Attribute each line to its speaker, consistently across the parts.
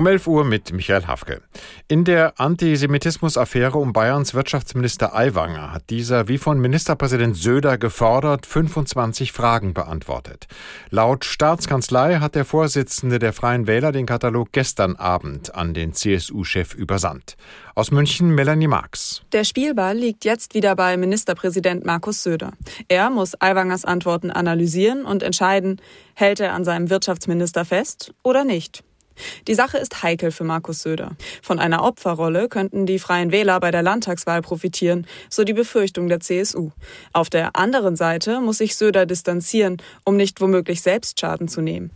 Speaker 1: Um 11 Uhr mit Michael Hafke. In der Antisemitismus-Affäre um Bayerns Wirtschaftsminister Aiwanger hat dieser wie von Ministerpräsident Söder gefordert 25 Fragen beantwortet. Laut Staatskanzlei hat der Vorsitzende der Freien Wähler den Katalog gestern Abend an den CSU-Chef übersandt. Aus München Melanie Marx.
Speaker 2: Der Spielball liegt jetzt wieder bei Ministerpräsident Markus Söder. Er muss Aiwangers Antworten analysieren und entscheiden, hält er an seinem Wirtschaftsminister fest oder nicht. Die Sache ist heikel für Markus Söder. Von einer Opferrolle könnten die Freien Wähler bei der Landtagswahl profitieren, so die Befürchtung der CSU. Auf der anderen Seite muss sich Söder distanzieren, um nicht womöglich selbst Schaden zu nehmen.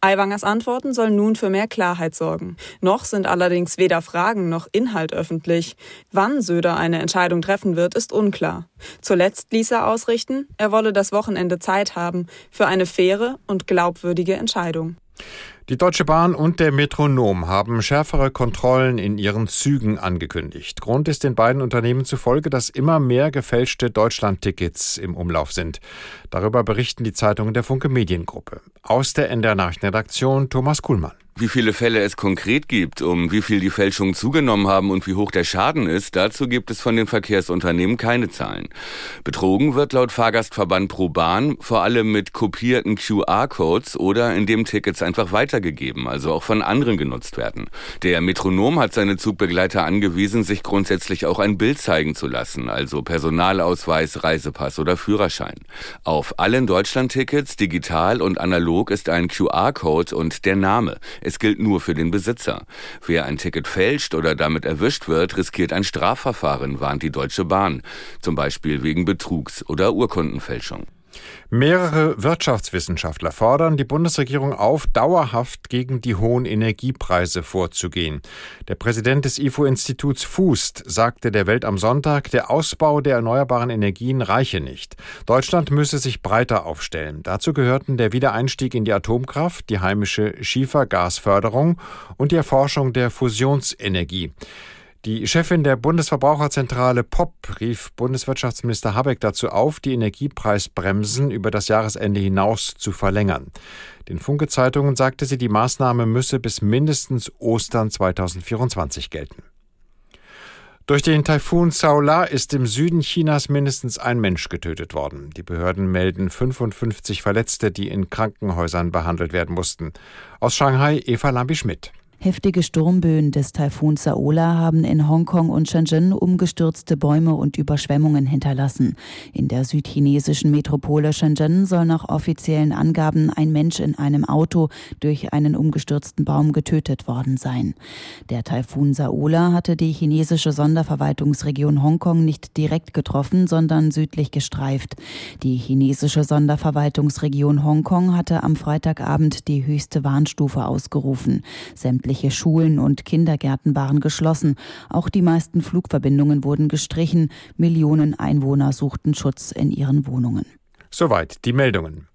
Speaker 2: Aiwangers Antworten sollen nun für mehr Klarheit sorgen. Noch sind allerdings weder Fragen noch Inhalt öffentlich. Wann Söder eine Entscheidung treffen wird, ist unklar. Zuletzt ließ er ausrichten, er wolle das Wochenende Zeit haben für eine faire und glaubwürdige Entscheidung.
Speaker 1: Die Deutsche Bahn und der Metronom haben schärfere Kontrollen in ihren Zügen angekündigt. Grund ist den beiden Unternehmen zufolge, dass immer mehr gefälschte Deutschland-Tickets im Umlauf sind. Darüber berichten die Zeitungen der Funke Mediengruppe. Aus der NDR Nachrichtenredaktion Thomas Kuhlmann.
Speaker 3: Wie viele Fälle es konkret gibt, um wie viel die Fälschungen zugenommen haben und wie hoch der Schaden ist, dazu gibt es von den Verkehrsunternehmen keine Zahlen. Betrogen wird laut Fahrgastverband ProBahn vor allem mit kopierten QR-Codes oder indem Tickets einfach weitergegeben, also auch von anderen genutzt werden. Der Metronom hat seine Zugbegleiter angewiesen, sich grundsätzlich auch ein Bild zeigen zu lassen, also Personalausweis, Reisepass oder Führerschein. Auf allen Deutschland-Tickets, digital und analog, ist ein QR-Code und der Name. Es gilt nur für den Besitzer. Wer ein Ticket fälscht oder damit erwischt wird, riskiert ein Strafverfahren, warnt die Deutsche Bahn. Zum Beispiel wegen Betrugs oder Urkundenfälschung.
Speaker 1: Mehrere Wirtschaftswissenschaftler fordern die Bundesregierung auf, dauerhaft gegen die hohen Energiepreise vorzugehen. Der Präsident des IFO-Instituts Fußt sagte der Welt am Sonntag, der Ausbau der erneuerbaren Energien reiche nicht. Deutschland müsse sich breiter aufstellen. Dazu gehörten der Wiedereinstieg in die Atomkraft, die heimische Schiefergasförderung und die Erforschung der Fusionsenergie. Die Chefin der Bundesverbraucherzentrale POP rief Bundeswirtschaftsminister Habeck dazu auf, die Energiepreisbremsen über das Jahresende hinaus zu verlängern. Den Funke-Zeitungen sagte sie, die Maßnahme müsse bis mindestens Ostern 2024 gelten. Durch den Taifun Saola ist im Süden Chinas mindestens ein Mensch getötet worden. Die Behörden melden 55 Verletzte, die in Krankenhäusern behandelt werden mussten. Aus Shanghai Eva Lambi-Schmidt.
Speaker 4: Heftige Sturmböen des Taifuns Saola haben in Hongkong und Shenzhen umgestürzte Bäume und Überschwemmungen hinterlassen. In der südchinesischen Metropole Shenzhen soll nach offiziellen Angaben ein Mensch in einem Auto durch einen umgestürzten Baum getötet worden sein. Der Taifun Saola hatte die chinesische Sonderverwaltungsregion Hongkong nicht direkt getroffen, sondern südlich gestreift. Die chinesische Sonderverwaltungsregion Hongkong hatte am Freitagabend die höchste Warnstufe ausgerufen. Sämtliche Schulen und Kindergärten waren geschlossen. Auch die meisten Flugverbindungen wurden gestrichen. Millionen Einwohner suchten Schutz in ihren Wohnungen.
Speaker 1: Soweit die Meldungen.